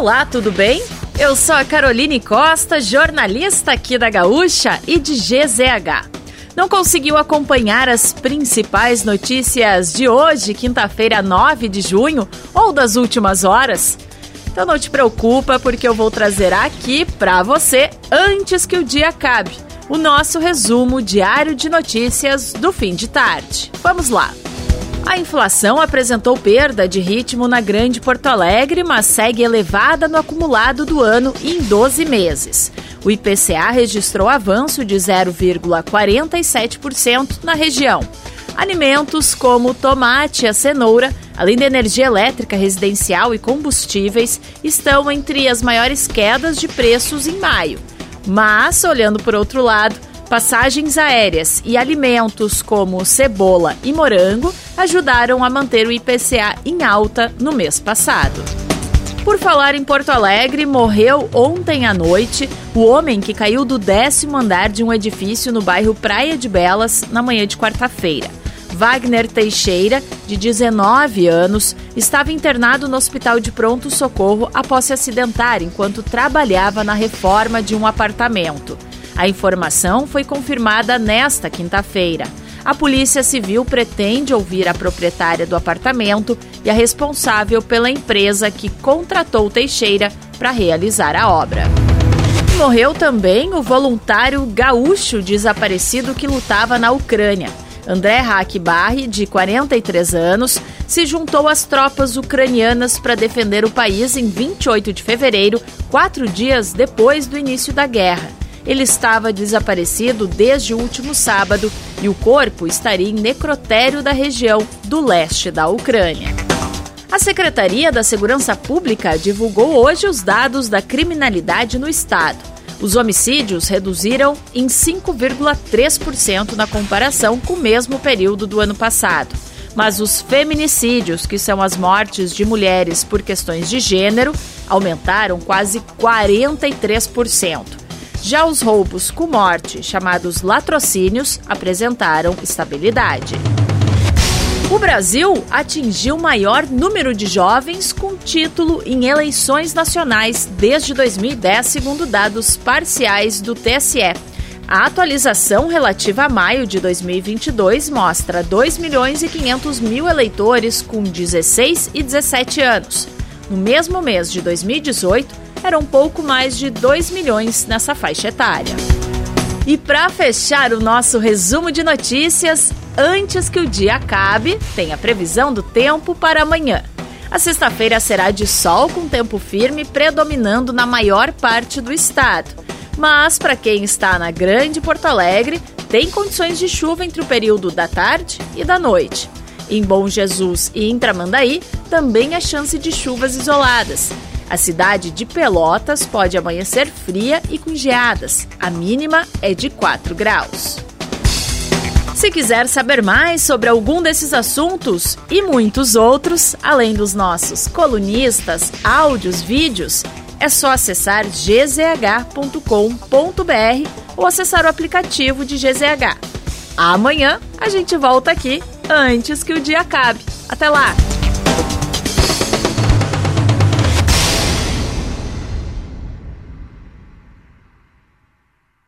Olá, tudo bem? Eu sou a Caroline Costa, jornalista aqui da Gaúcha e de GZH. Não conseguiu acompanhar as principais notícias de hoje, quinta-feira, 9 de junho, ou das últimas horas? Então não te preocupa, porque eu vou trazer aqui para você antes que o dia acabe o nosso resumo diário de notícias do fim de tarde. Vamos lá! A inflação apresentou perda de ritmo na Grande Porto Alegre, mas segue elevada no acumulado do ano em 12 meses. O IPCA registrou avanço de 0,47% na região. Alimentos como tomate e a cenoura, além da energia elétrica residencial e combustíveis, estão entre as maiores quedas de preços em maio. Mas, olhando por outro lado, passagens aéreas e alimentos como cebola e morango ajudaram a manter o IPCA em alta no mês passado. Por falar em Porto Alegre, morreu ontem à noite o homem que caiu do décimo andar de um edifício no bairro Praia de Belas na manhã de quarta-feira. Wagner Teixeira, de 19 anos, estava internado no hospital de pronto-socorro após se acidentar enquanto trabalhava na reforma de um apartamento. A informação foi confirmada nesta quinta-feira. A Polícia Civil pretende ouvir a proprietária do apartamento e a responsável pela empresa que contratou Teixeira para realizar a obra. Morreu também o voluntário gaúcho desaparecido que lutava na Ucrânia. André Hackbarri, de 43 anos, se juntou às tropas ucranianas para defender o país em 28 de fevereiro, quatro dias depois do início da guerra. Ele estava desaparecido desde o último sábado e o corpo estaria em necrotério da região do leste da Ucrânia. A Secretaria da Segurança Pública divulgou hoje os dados da criminalidade no estado. Os homicídios reduziram em 5,3% na comparação com o mesmo período do ano passado. Mas os feminicídios, que são as mortes de mulheres por questões de gênero, aumentaram quase 43%. Já os roubos com morte, chamados latrocínios, apresentaram estabilidade. O Brasil atingiu o maior número de jovens com título em eleições nacionais desde 2010, segundo dados parciais do TSE. A atualização relativa a maio de 2022 mostra 2 milhões e 500 mil eleitores com 16 e 17 anos. No mesmo mês de 2018, eram pouco mais de 2 milhões nessa faixa etária. E para fechar o nosso resumo de notícias, antes que o dia acabe, tem a previsão do tempo para amanhã. A sexta-feira será de sol com tempo firme predominando na maior parte do estado. Mas para quem está na Grande Porto Alegre, tem condições de chuva entre o período da tarde e da noite. Em Bom Jesus e em Tramandaí, também há chance de chuvas isoladas. A cidade de Pelotas pode amanhecer fria e com geadas. A mínima é de 4 graus. Se quiser saber mais sobre algum desses assuntos e muitos outros, além dos nossos colunistas, áudios, vídeos, é só acessar gzh.com.br ou acessar o aplicativo de GZH. Amanhã a gente volta aqui antes que o dia acabe. Até lá!